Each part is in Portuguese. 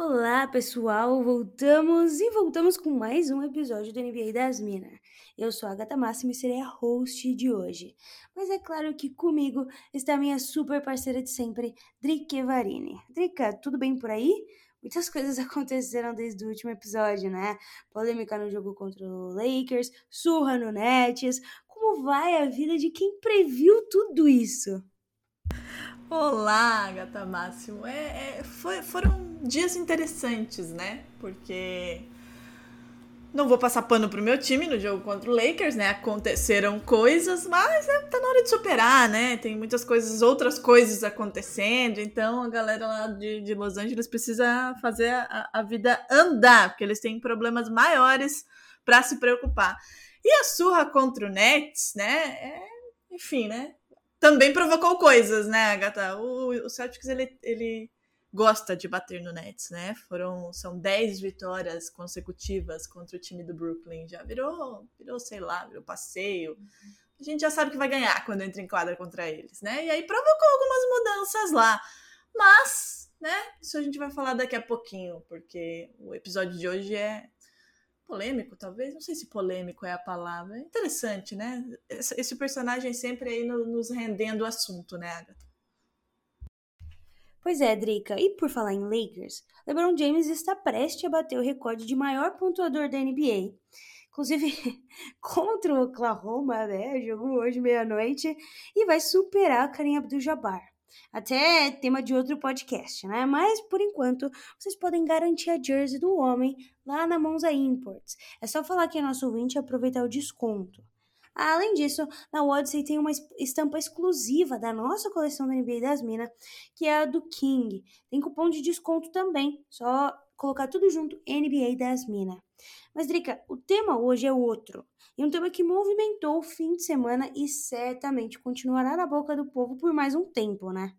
Olá, pessoal! Voltamos e voltamos com mais um episódio do NBA das Minas. Eu sou a Agatha Máximo e serei a host de hoje. Mas é claro que comigo está minha super parceira de sempre, Drica Varini. Drica, tudo bem por aí? Muitas coisas aconteceram desde o último episódio, né? Polêmica no jogo contra o Lakers, surra no Nets. Como vai a vida de quem previu tudo isso? Olá, Gata Máximo. É, é, foi- foram dias interessantes, né? Porque não vou passar pano pro meu time no jogo contra o Lakers, né? Aconteceram coisas, mas é, tá na hora de superar, né? Tem muitas coisas, outras coisas acontecendo. Então a galera lá de, de Los Angeles precisa fazer a, a vida andar, porque eles têm problemas maiores para se preocupar. E a surra contra o Nets, né? É, enfim, né? também provocou coisas, né, Agatha? O, o Celtics, ele, ele gosta de bater no Nets, né? Foram, são 10 vitórias consecutivas contra o time do Brooklyn. Já virou, virou, sei lá, virou passeio. A gente já sabe que vai ganhar quando entra em quadra contra eles, né? E aí provocou algumas mudanças lá. Mas, né, isso a gente vai falar daqui a pouquinho, porque o episódio de hoje é polêmico, talvez. Não sei se polêmico é a palavra. É interessante, né? Esse personagem sempre aí no- nos rendendo o assunto, né, Agatha? Pois é, Drica, e por falar em Lakers, LeBron James está prestes a bater o recorde de maior pontuador da NBA. Inclusive, contra o Oklahoma, né? Jogo hoje meia-noite e vai superar a Kareem Abdul-Jabbar. Até tema de outro podcast, né? Mas, por enquanto, vocês podem garantir a jersey do homem lá na Monza Imports. É só falar que é nosso ouvinte e aproveitar o desconto. Além disso, na Odyssey tem uma es- estampa exclusiva da nossa coleção da NBA das Minas, que é a do King. Tem cupom de desconto também, só colocar tudo junto NBA das Minas. Mas, Drica, o tema hoje é outro. E um tema que movimentou o fim de semana e certamente continuará na boca do povo por mais um tempo, né?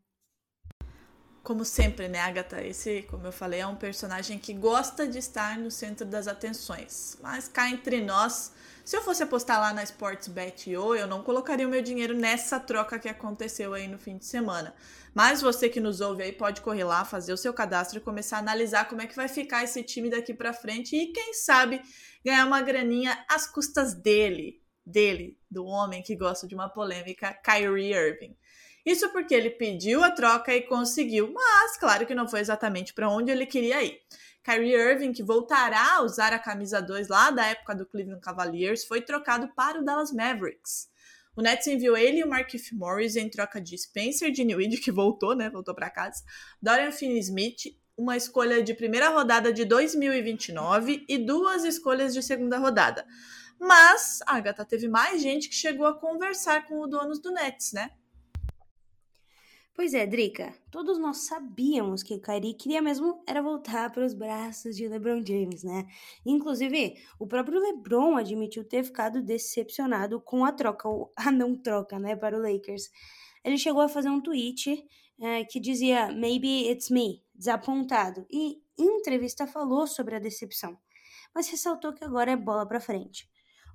Como sempre, né, Agatha? Esse, como eu falei, é um personagem que gosta de estar no centro das atenções. Mas cá entre nós, se eu fosse apostar lá na Sportsbet.io, eu não colocaria o meu dinheiro nessa troca que aconteceu aí no fim de semana. Mas você que nos ouve aí pode correr lá, fazer o seu cadastro e começar a analisar como é que vai ficar esse time daqui pra frente e quem sabe ganhar uma graninha às custas dele, dele, do homem que gosta de uma polêmica, Kyrie Irving. Isso porque ele pediu a troca e conseguiu, mas claro que não foi exatamente para onde ele queria ir. Kyrie Irving, que voltará a usar a camisa 2 lá da época do Cleveland Cavaliers, foi trocado para o Dallas Mavericks. O Nets enviou ele e o Markieff Morris em troca de Spencer Dinwiddie, que voltou, né? Voltou para casa. Dorian Finney-Smith, uma escolha de primeira rodada de 2029 e duas escolhas de segunda rodada. Mas, Agatha, teve mais gente que chegou a conversar com o dono do Nets, né? Pois é, Drica, todos nós sabíamos que o Kyrie queria mesmo era voltar para os braços de LeBron James, né? Inclusive, o próprio LeBron admitiu ter ficado decepcionado com a troca, ou a não troca, né, para o Lakers. Ele chegou a fazer um tweet eh, que dizia Maybe it's me, desapontado, e em entrevista falou sobre a decepção, mas ressaltou que agora é bola para frente.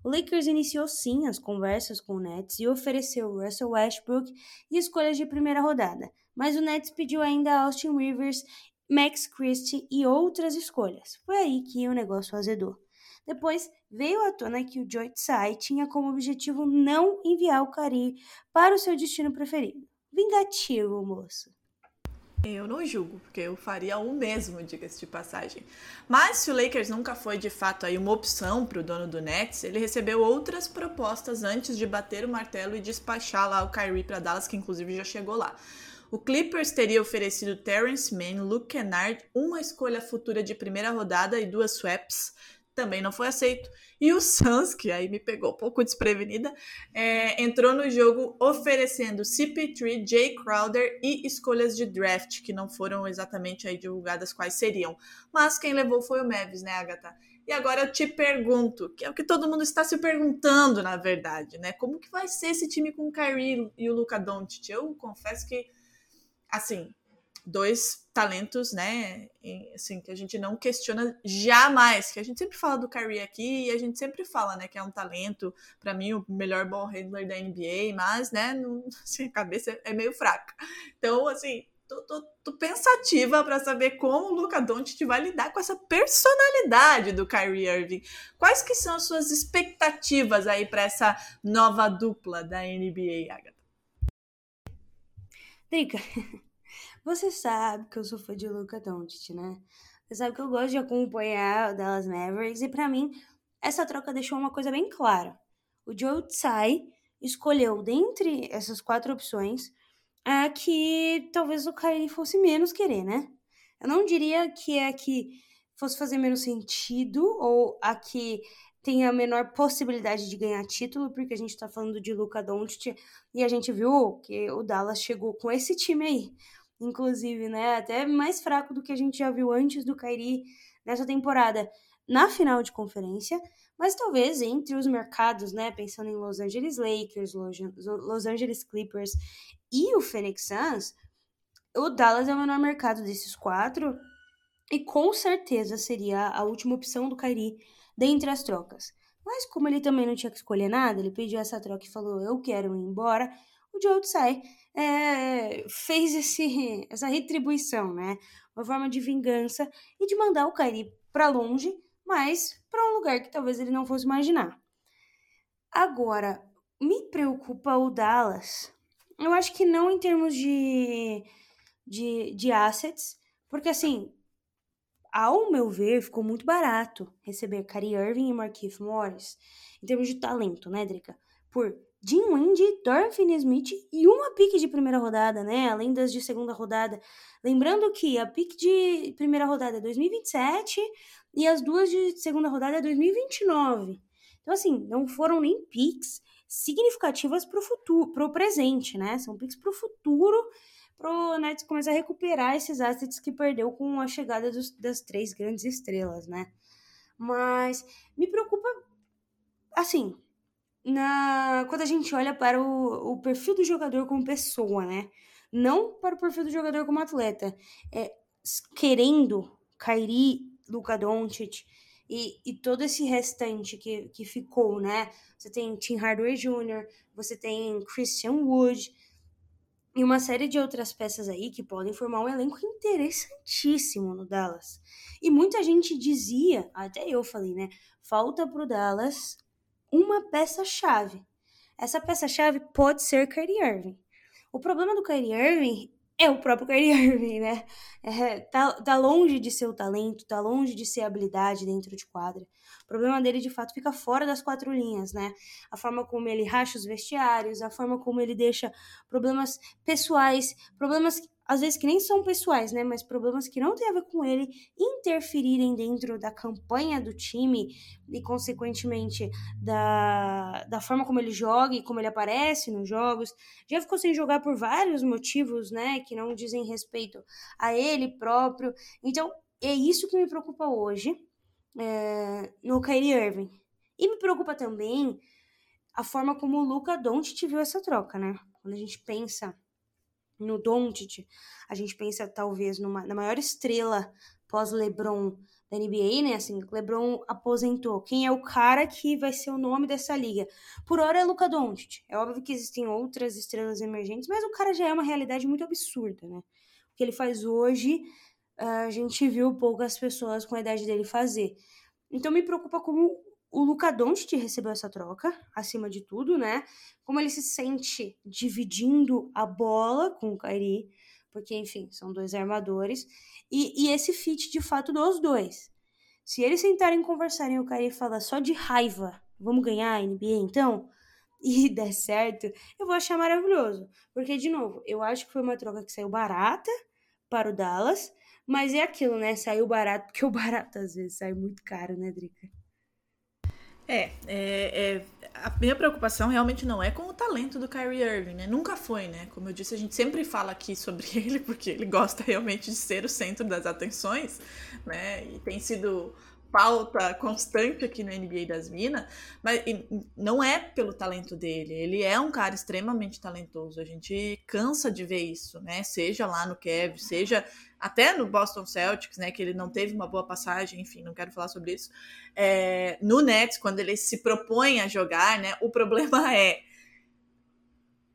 O Lakers iniciou sim as conversas com o Nets e ofereceu Russell Westbrook e escolhas de primeira rodada, mas o Nets pediu ainda Austin Rivers, Max Christie e outras escolhas. Foi aí que o negócio azedou. Depois veio à tona que o Joy Tsai tinha como objetivo não enviar o Kyrie para o seu destino preferido. Vingativo, moço. Eu não julgo, porque eu faria o mesmo, diga-se de passagem. Mas se o Lakers nunca foi de fato aí uma opção para o dono do Nets, ele recebeu outras propostas antes de bater o martelo e despachar lá o Kyrie para Dallas, que inclusive já chegou lá. O Clippers teria oferecido Terrence Mann, Luke Kennard, uma escolha futura de primeira rodada e duas swaps, também não foi aceito. E o Suns, que aí me pegou um pouco desprevenida, é, entrou no jogo oferecendo CP3, Jay Crowder e escolhas de draft, que não foram exatamente aí divulgadas quais seriam. Mas quem levou foi o Mavis, né, Agatha? E agora eu te pergunto, que é o que todo mundo está se perguntando, na verdade, né? Como que vai ser esse time com o Kyrie e o Luca Doncic? Eu confesso que, assim, dois talentos, né? Assim, que a gente não questiona jamais. Que a gente sempre fala do Kyrie aqui e a gente sempre fala, né? Que é um talento, para mim, o melhor ball handler da NBA, mas, né? Não, assim, a cabeça é meio fraca. Então, assim, tô, tô, tô pensativa para saber como o Luca Doncic vai lidar com essa personalidade do Kyrie Irving. Quais que são as suas expectativas aí para essa nova dupla da NBA, Agatha? Drica, Você sabe que eu sou fã de Luca Doncic, né? Você sabe que eu gosto de acompanhar o Dallas Mavericks e para mim essa troca deixou uma coisa bem clara. O Joe Tsai escolheu dentre essas quatro opções a que talvez o Kyrie fosse menos querer, né? Eu não diria que é a que fosse fazer menos sentido ou a que tem a menor possibilidade de ganhar título, porque a gente tá falando de Luca Doncic e a gente viu que o Dallas chegou com esse time aí inclusive, né? Até mais fraco do que a gente já viu antes do Kairi nessa temporada na final de conferência, mas talvez entre os mercados, né? Pensando em Los Angeles Lakers, Los Angeles Clippers e o Phoenix Suns, o Dallas é o menor mercado desses quatro e com certeza seria a última opção do Kairi dentre as trocas. Mas como ele também não tinha que escolher nada, ele pediu essa troca e falou: Eu quero ir embora. O Joe Tsai é, fez esse, essa retribuição, né? Uma forma de vingança e de mandar o Kyrie para longe, mas para um lugar que talvez ele não fosse imaginar. Agora, me preocupa o Dallas. Eu acho que não em termos de, de, de assets, porque assim, ao meu ver, ficou muito barato receber Kyrie Irving e Markieff Morris, em termos de talento, né, Drica? Por Jim Wendy, Dorfin Smith e uma pique de primeira rodada, né? Além das de segunda rodada. Lembrando que a pique de primeira rodada é 2027 e as duas de segunda rodada é 2029. Então, assim, não foram nem picks significativas para o futuro, para o presente, né? São picks para o futuro, para o Nets começar a recuperar esses assets que perdeu com a chegada dos, das três grandes estrelas, né? Mas me preocupa, assim, na quando a gente olha para o, o perfil do jogador como pessoa, né? Não para o perfil do jogador como atleta. É, querendo Kairi, Luka Doncic e, e todo esse restante que, que ficou, né? Você tem Tim Hardaway Jr., você tem Christian Wood e uma série de outras peças aí que podem formar um elenco interessantíssimo no Dallas. E muita gente dizia, até eu falei, né? Falta pro Dallas uma peça-chave. Essa peça-chave pode ser Kyrie Irving. O problema do Kyrie Irving é o próprio Kyrie Irving, né? É, tá, tá longe de ser o talento, tá longe de ser a habilidade dentro de quadra. O problema dele, de fato, fica fora das quatro linhas, né? A forma como ele racha os vestiários, a forma como ele deixa problemas pessoais, problemas às vezes que nem são pessoais, né, mas problemas que não têm a ver com ele interferirem dentro da campanha do time e consequentemente da, da forma como ele joga e como ele aparece nos jogos. Já ficou sem jogar por vários motivos, né, que não dizem respeito a ele próprio. Então, é isso que me preocupa hoje é, no Kyrie Irving. E me preocupa também a forma como o Luca Doncic viu essa troca, né? Quando a gente pensa no Doncic, a gente pensa talvez numa, na maior estrela pós-LeBron da NBA, né? Assim, LeBron aposentou. Quem é o cara que vai ser o nome dessa liga? Por hora é Luca Doncic. É óbvio que existem outras estrelas emergentes, mas o cara já é uma realidade muito absurda, né? O que ele faz hoje, a gente viu poucas pessoas com a idade dele fazer. Então me preocupa como o Luca Doncic recebeu essa troca, acima de tudo, né? Como ele se sente dividindo a bola com o Kyrie, porque, enfim, são dois armadores, e, e esse fit de fato dos dois. Se eles sentarem conversarem o Kyrie fala só de raiva, vamos ganhar a NBA então? E der certo, eu vou achar maravilhoso. Porque, de novo, eu acho que foi uma troca que saiu barata para o Dallas, mas é aquilo, né? Saiu barato, porque o barato às vezes sai muito caro, né, Drica? É, é, é, a minha preocupação realmente não é com o talento do Kyrie Irving, né? Nunca foi, né? Como eu disse, a gente sempre fala aqui sobre ele porque ele gosta realmente de ser o centro das atenções, né? E tem sido pauta constante aqui no NBA das Minas, mas não é pelo talento dele. Ele é um cara extremamente talentoso. A gente cansa de ver isso, né? Seja lá no Kev, seja até no Boston Celtics, né? Que ele não teve uma boa passagem, enfim, não quero falar sobre isso. É, no Nets, quando ele se propõe a jogar, né? O problema é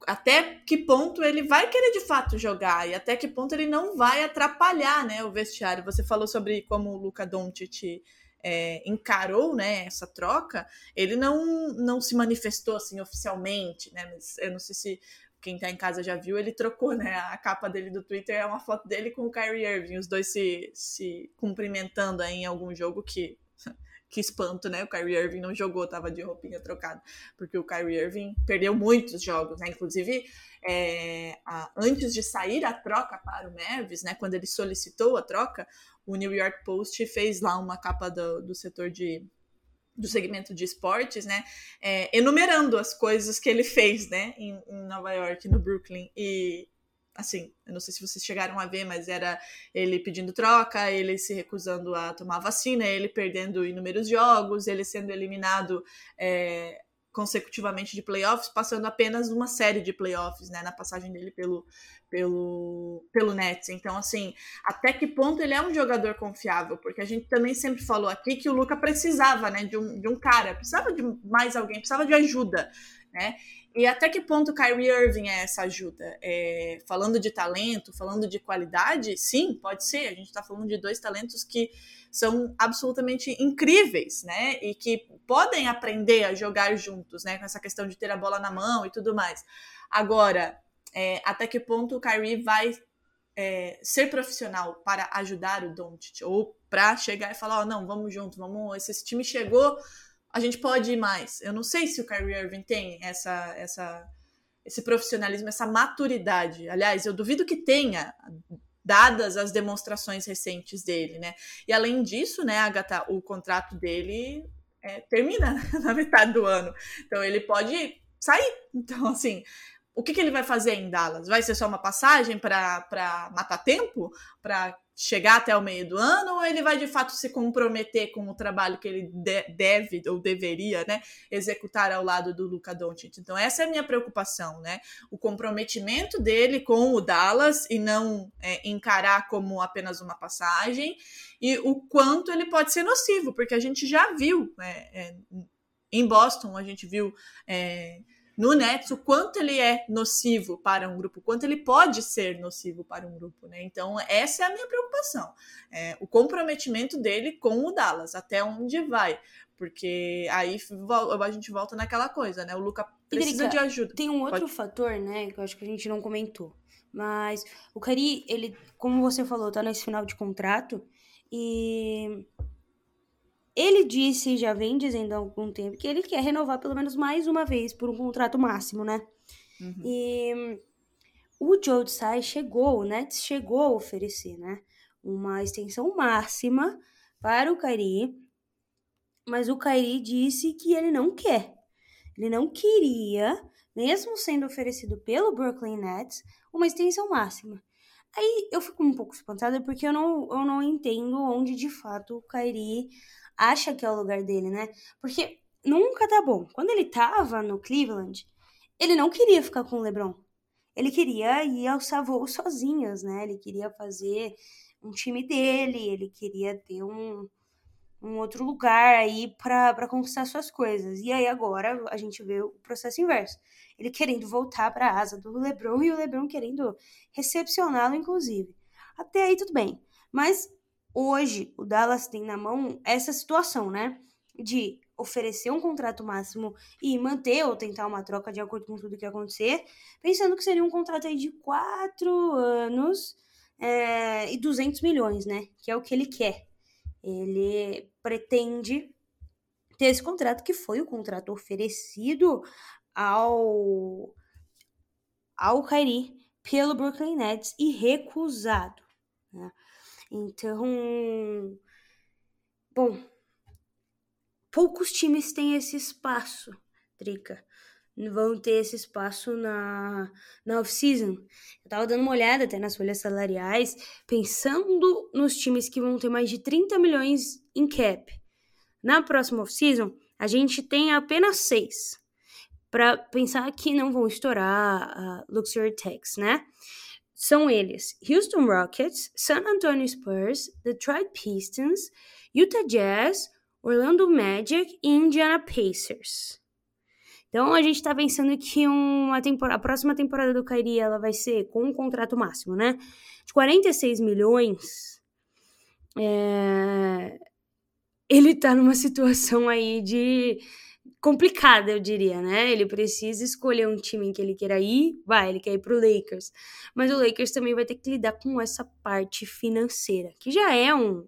até que ponto ele vai querer de fato jogar e até que ponto ele não vai atrapalhar né, o vestiário. Você falou sobre como o Luca Doncic é, encarou né, essa troca, ele não, não se manifestou assim oficialmente, né? Mas eu não sei se quem tá em casa já viu, ele trocou, né? A capa dele do Twitter é uma foto dele com o Kyrie Irving, os dois se, se cumprimentando aí em algum jogo que que espanto, né? O Kyrie Irving não jogou, tava de roupinha trocada, porque o Kyrie Irving perdeu muitos jogos, né? Inclusive, é, a, antes de sair a troca para o Mavis, né? Quando ele solicitou a troca, o New York Post fez lá uma capa do, do setor de do segmento de esportes, né, é, enumerando as coisas que ele fez, né, em, em, Nova York, no Brooklyn, e assim, eu não sei se vocês chegaram a ver, mas era ele pedindo troca, ele se recusando a tomar vacina, ele perdendo inúmeros jogos, ele sendo eliminado é, consecutivamente de playoffs, passando apenas uma série de playoffs, né, na passagem dele pelo, pelo, pelo Nets. Então, assim, até que ponto ele é um jogador confiável? Porque a gente também sempre falou aqui que o Luca precisava, né, de um, de um cara, precisava de mais alguém, precisava de ajuda, né? E até que ponto Kyrie Irving é essa ajuda? É, falando de talento, falando de qualidade, sim, pode ser. A gente está falando de dois talentos que são absolutamente incríveis, né? E que podem aprender a jogar juntos, né? Com essa questão de ter a bola na mão e tudo mais. Agora, é, até que ponto o Kyrie vai é, ser profissional para ajudar o Doncic ou para chegar e falar, ó, oh, não, vamos junto, vamos, esse time chegou, a gente pode ir mais. Eu não sei se o Kyrie Irving tem essa essa esse profissionalismo, essa maturidade. Aliás, eu duvido que tenha dadas as demonstrações recentes dele, né? E além disso, né, Agatha, o contrato dele é, termina na metade do ano. Então ele pode sair. Então, assim, o que, que ele vai fazer em Dallas? Vai ser só uma passagem para matar tempo? Para chegar até o meio do ano? Ou ele vai de fato se comprometer com o trabalho que ele de deve ou deveria né, executar ao lado do Luca Doncic? Então, essa é a minha preocupação, né? O comprometimento dele com o Dallas e não é, encarar como apenas uma passagem e o quanto ele pode ser nocivo, porque a gente já viu né, é, em Boston, a gente viu. É, no Nets o quanto ele é nocivo para um grupo, o quanto ele pode ser nocivo para um grupo, né? Então, essa é a minha preocupação. É, o comprometimento dele com o Dallas, até onde vai. Porque aí a gente volta naquela coisa, né? O Luca precisa de ajuda. Tem um outro pode... fator, né, que eu acho que a gente não comentou. Mas o Cari, ele, como você falou, tá nesse final de contrato e ele disse, já vem dizendo há algum tempo, que ele quer renovar pelo menos mais uma vez por um contrato máximo, né? Uhum. E o Joe Tsai chegou, né? Chegou a oferecer, né? Uma extensão máxima para o Kairi, mas o Kairi disse que ele não quer. Ele não queria, mesmo sendo oferecido pelo Brooklyn Nets, uma extensão máxima. Aí eu fico um pouco espantada porque eu não, eu não entendo onde de fato o Kairi acha que é o lugar dele, né? Porque nunca tá bom. Quando ele tava no Cleveland, ele não queria ficar com o LeBron. Ele queria ir alçar voos sozinhos, né? Ele queria fazer um time dele, ele queria ter um, um outro lugar aí para conquistar suas coisas. E aí agora a gente vê o processo inverso. Ele querendo voltar para a asa do LeBron e o LeBron querendo recepcioná-lo, inclusive. Até aí tudo bem. Mas hoje o Dallas tem na mão essa situação, né? De oferecer um contrato máximo e manter ou tentar uma troca de acordo com tudo que acontecer, pensando que seria um contrato aí de quatro anos é, e 200 milhões, né? Que é o que ele quer. Ele pretende ter esse contrato que foi o contrato oferecido ao ao Kyrie pelo Brooklyn Nets e recusado. Né? Então, bom, poucos times têm esse espaço, Trica. Vão ter esse espaço na, na off-season. Eu tava dando uma olhada até nas folhas salariais, pensando nos times que vão ter mais de 30 milhões em cap. Na próxima off-season, a gente tem apenas seis. Para pensar que não vão estourar a Luxury Tax, né? São eles: Houston Rockets, San Antonio Spurs, Detroit Pistons, Utah Jazz, Orlando Magic e Indiana Pacers. Então a gente está pensando que uma temporada, a próxima temporada do Kyrie ela vai ser com um contrato máximo, né? De 46 milhões. É... Ele está numa situação aí de complicada, eu diria, né? Ele precisa escolher um time em que ele queira ir, vai, ele quer ir pro Lakers. Mas o Lakers também vai ter que lidar com essa parte financeira, que já é um,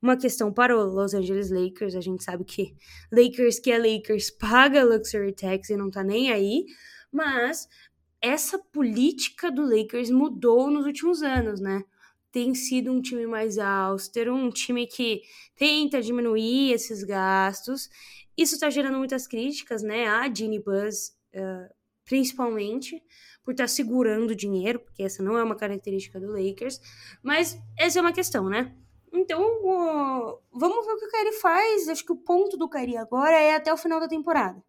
uma questão para o Los Angeles Lakers. A gente sabe que Lakers que é Lakers paga Luxury Tax e não tá nem aí, mas essa política do Lakers mudou nos últimos anos, né? Tem sido um time mais austero, um time que tenta diminuir esses gastos. Isso está gerando muitas críticas, né? A Ginny Buzz, uh, principalmente, por estar tá segurando dinheiro, porque essa não é uma característica do Lakers. Mas essa é uma questão, né? Então, uh, vamos ver o que o Kyrie faz. Acho que o ponto do Kyrie agora é até o final da temporada.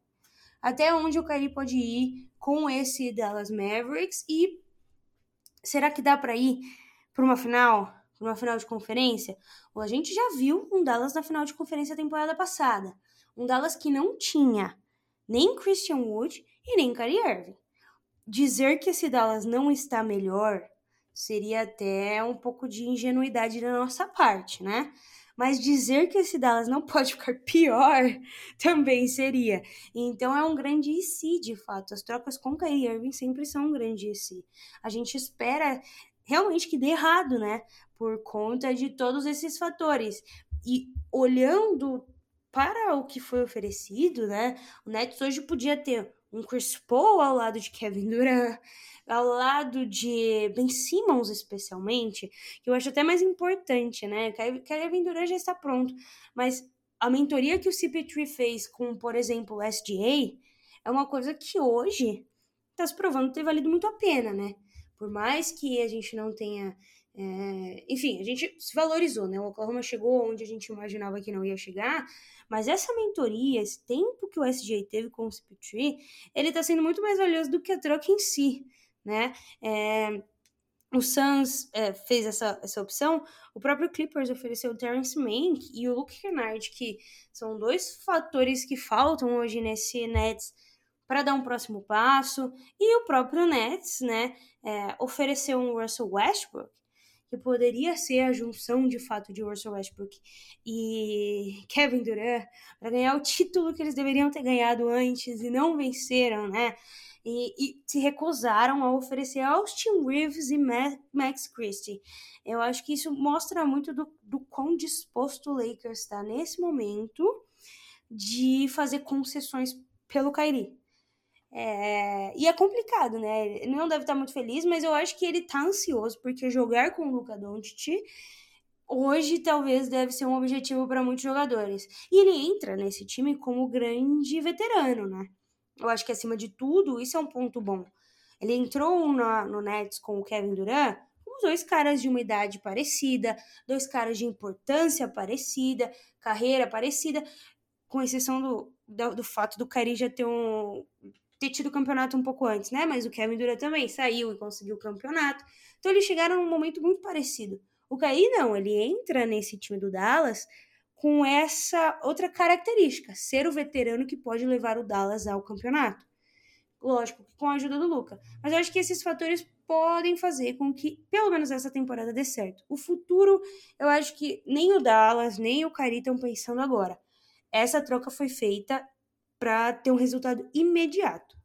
Até onde o Kyrie pode ir com esse Dallas Mavericks e será que dá para ir para uma final, para uma final de conferência? A gente já viu um Dallas na final de conferência temporada passada, um Dallas que não tinha nem Christian Wood e nem Kyrie Irving. Dizer que esse Dallas não está melhor seria até um pouco de ingenuidade da nossa parte, né? Mas dizer que esse Dallas não pode ficar pior também seria. Então é um grande e se, de fato. As trocas com Kyrie Irving sempre são um grande e se. A gente espera realmente que dê errado, né? Por conta de todos esses fatores. E olhando para o que foi oferecido, né? O Nets hoje podia ter um Chris Paul ao lado de Kevin Durant, ao lado de Ben Simmons, especialmente, que eu acho até mais importante, né? Kevin Durant já está pronto, mas a mentoria que o CP3 fez com, por exemplo, o SGA é uma coisa que hoje está se provando ter valido muito a pena, né? Por mais que a gente não tenha. É... enfim, a gente se valorizou, né? O Oklahoma chegou onde a gente imaginava que não ia chegar, mas essa mentoria, esse tempo que o SGA teve com o CP3, ele tá sendo muito mais valioso do que a troca em si né? É, o Suns é, fez essa, essa opção, o próprio Clippers ofereceu o Terrence Mann e o Luke Kennard, que são dois fatores que faltam hoje nesse Nets para dar um próximo passo, e o próprio Nets, né, é, ofereceu um Russell Westbrook, que poderia ser a junção de fato de Russell Westbrook e Kevin Durant para ganhar o título que eles deveriam ter ganhado antes e não venceram, né? e, e, se recusaram a oferecer Austin Reeves e Max Christie. Eu acho que isso mostra muito do, do quão disposto o Lakers está nesse momento de fazer concessões pelo Kyrie. É, e é complicado, né? Ele não deve estar muito feliz, mas eu acho que ele está ansioso, porque jogar com o Luca Doncic hoje talvez deve ser um objetivo para muitos jogadores. E ele entra nesse time como grande veterano, né? Eu acho que acima de tudo, isso é um ponto bom. Ele entrou na, no Nets com o Kevin Durant, os dois caras de uma idade parecida, dois caras de importância parecida, carreira parecida, com exceção do, do, do fato do Kyrie já ter, um, ter tido o campeonato um pouco antes, né? Mas o Kevin Durant também saiu e conseguiu o campeonato. Então eles chegaram num momento muito parecido. O Kyrie não, ele entra nesse time do Dallas com essa outra característica, ser o veterano que pode levar o Dallas ao campeonato. Lógico, com a ajuda do Luca. Mas eu acho que esses fatores podem fazer com que, pelo menos essa temporada, dê certo. O futuro, eu acho que nem o Dallas, nem o Cari estão pensando agora. Essa troca foi feita para ter um resultado imediato.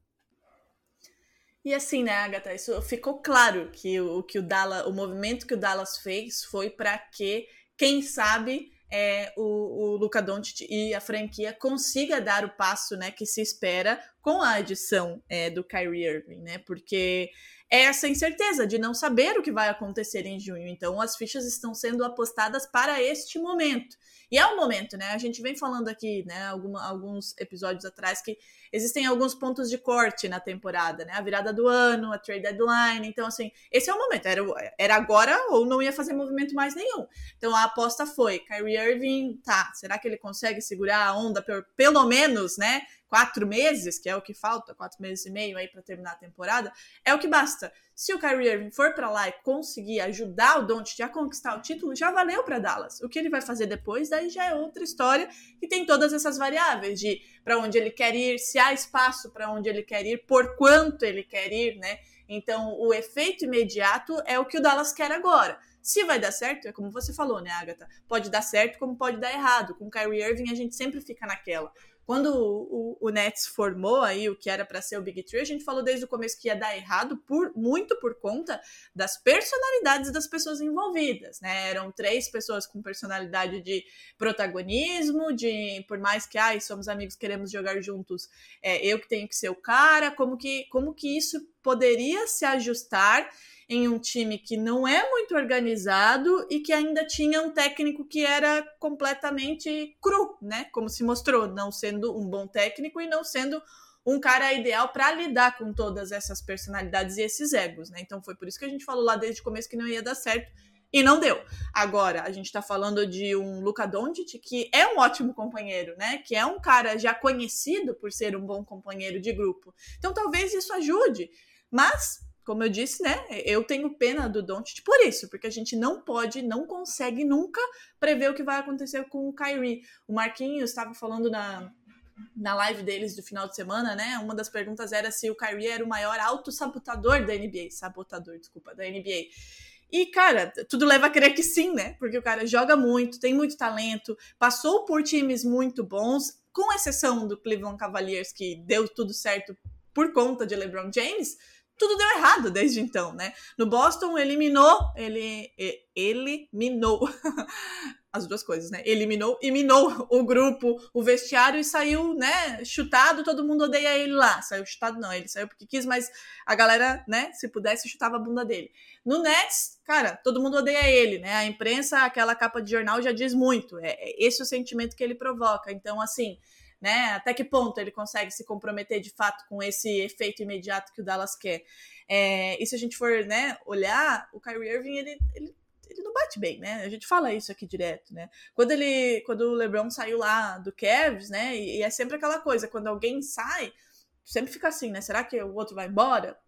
E assim, né, Agatha, isso ficou claro que o que o Dallas, o movimento que o Dallas fez foi para que, quem sabe, é, o, o Luca Doncic e a franquia consiga dar o passo né, que se espera com a adição é, do Kyrie Irving, né? Porque é essa incerteza de não saber o que vai acontecer em junho. Então, as fichas estão sendo apostadas para este momento. E é o momento, né? A gente vem falando aqui, né, alguma, alguns episódios atrás, que existem alguns pontos de corte na temporada, né? A virada do ano, a trade deadline. Então, assim, esse é o momento. Era, era agora ou não ia fazer movimento mais nenhum. Então, a aposta foi: Kyrie Irving, tá, será que ele consegue segurar a onda pelo menos, né? Quatro meses, que é o que falta, quatro meses e meio aí para terminar a temporada, é o que basta. Se o Kyrie Irving for para lá e conseguir ajudar o Doncic a conquistar o título, já valeu para Dallas. O que ele vai fazer depois, daí já é outra história e tem todas essas variáveis de para onde ele quer ir, se há espaço para onde ele quer ir, por quanto ele quer ir, né? Então, o efeito imediato é o que o Dallas quer agora. Se vai dar certo, é como você falou, né, Agatha? Pode dar certo, como pode dar errado. Com o Kyrie Irving, a gente sempre fica naquela. Quando o, o, o Nets formou aí o que era para ser o Big Three, a gente falou desde o começo que ia dar errado, por, muito por conta das personalidades das pessoas envolvidas, né? Eram três pessoas com personalidade de protagonismo, de por mais que ai, somos amigos, queremos jogar juntos, é, eu que tenho que ser o cara, como que, como que isso poderia se ajustar em um time que não é muito organizado e que ainda tinha um técnico que era completamente cru, né? Como se mostrou, não sendo um bom técnico e não sendo um cara ideal para lidar com todas essas personalidades e esses egos, né? Então foi por isso que a gente falou lá desde o começo que não ia dar certo e não deu. Agora, a gente está falando de um Luca Doncic que é um ótimo companheiro, né? Que é um cara já conhecido por ser um bom companheiro de grupo. Então talvez isso ajude. Mas como eu disse, né? Eu tenho pena do Doncic por isso, porque a gente não pode, não consegue nunca prever o que vai acontecer com o Kyrie. O Marquinhos estava falando na, na live deles do final de semana, né? Uma das perguntas era se o Kyrie era o maior autossabotador da NBA. Sabotador, desculpa, da NBA. E, cara, tudo leva a crer que sim, né? Porque o cara joga muito, tem muito talento, passou por times muito bons, com exceção do Cleveland Cavaliers, que deu tudo certo por conta de LeBron James tudo deu errado desde então, né? No Boston eliminou, ele eliminou as duas coisas, né? Eliminou e minou o grupo, o vestiário e saiu, né, chutado, todo mundo odeia ele lá. Saiu chutado não, ele saiu porque quis, mas a galera, né, se pudesse chutava a bunda dele. No Nets, cara, todo mundo odeia ele, né? A imprensa, aquela capa de jornal já diz muito. É, é esse o sentimento que ele provoca. Então, assim, né? Até que ponto ele consegue se comprometer de fato com esse efeito imediato que o Dallas quer. É, e se a gente for né, olhar, o Kyrie Irving, ele, ele, ele não bate bem, né? A gente fala isso aqui direto, né? Quando ele, quando o LeBron saiu lá do Cavs, né? E, e é sempre aquela coisa, quando alguém sai, sempre fica assim, né? Será que o outro vai embora?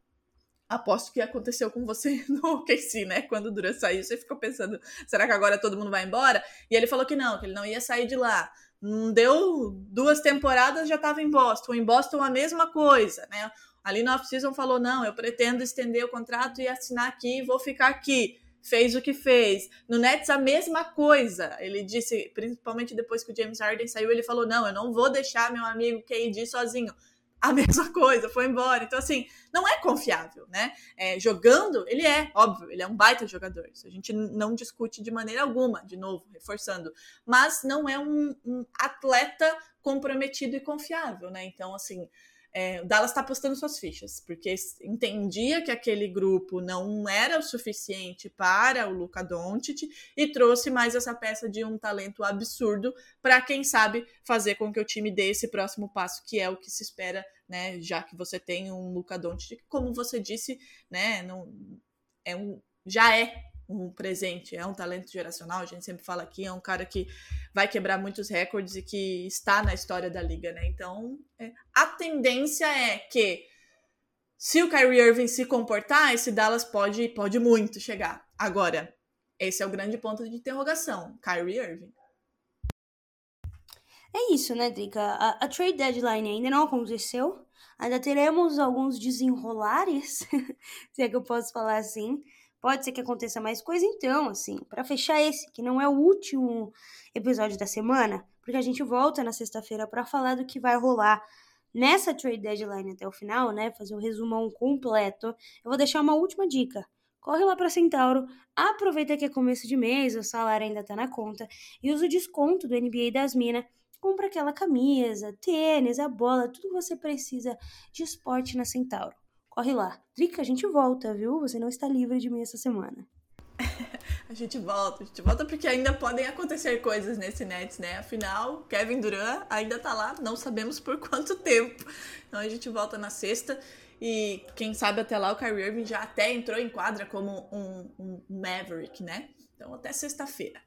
aposto que aconteceu com você no OKC, né? Quando o Duran saiu, você ficou pensando, será que agora todo mundo vai embora? E ele falou que não, que ele não ia sair de lá. Não deu duas temporadas, já estava em Boston. Em Boston, a mesma coisa, né? Ali no off-season falou: não, eu pretendo estender o contrato e assinar aqui, vou ficar aqui. Fez o que fez. No Nets, a mesma coisa. Ele disse, principalmente depois que o James Harden saiu, ele falou: não, eu não vou deixar meu amigo KD sozinho a mesma coisa, foi embora. Então, assim, não é confiável, né? É, jogando, ele é, óbvio, ele é um baita jogador. Isso a gente não discute de maneira alguma, de novo, reforçando. Mas não é um, um atleta comprometido e confiável, né? Então, assim, é, o Dallas está apostando suas fichas, porque entendia que aquele grupo não era o suficiente para o Luca Doncic e trouxe mais essa peça de um talento absurdo para quem sabe fazer com que o time dê esse próximo passo, que é o que se espera, né? Já que você tem um Luca Doncic, como você disse, né? Não, é um, já é um presente, é um talento geracional, a gente sempre fala aqui, é um cara que vai quebrar muitos recordes e que está na história da liga, né? Então, é, a tendência é que se o Kyrie Irving se comportar, esse Dallas pode, pode muito chegar. Agora, esse é o grande ponto de interrogação, Kyrie Irving. É isso, né, Drica? A, a trade deadline ainda não aconteceu. Ainda teremos alguns desenrolares, se é que eu posso falar assim. Pode ser que aconteça mais coisa, então, assim, para fechar esse, que não é o último episódio da semana, porque a gente volta na sexta-feira para falar do que vai rolar nessa trade deadline até o final, né? Fazer um resumão completo. Eu vou deixar uma última dica. Corre lá para Centauro, aproveita que é começo de mês, o salário ainda tá na conta e usa o desconto do NBA das Minas compra aquela camisa, tênis, a bola, tudo que você precisa de esporte na Centauro. Corre lá. Drica, a gente volta, viu? Você não está livre de mim essa semana. A gente volta, a gente volta porque ainda podem acontecer coisas nesse Nets, né? Afinal, Kevin Durant ainda tá lá, não sabemos por quanto tempo. Então a gente volta na sexta e quem sabe até lá o Kyrie Irving já até entrou em quadra como um, um Maverick, né? Então até sexta-feira.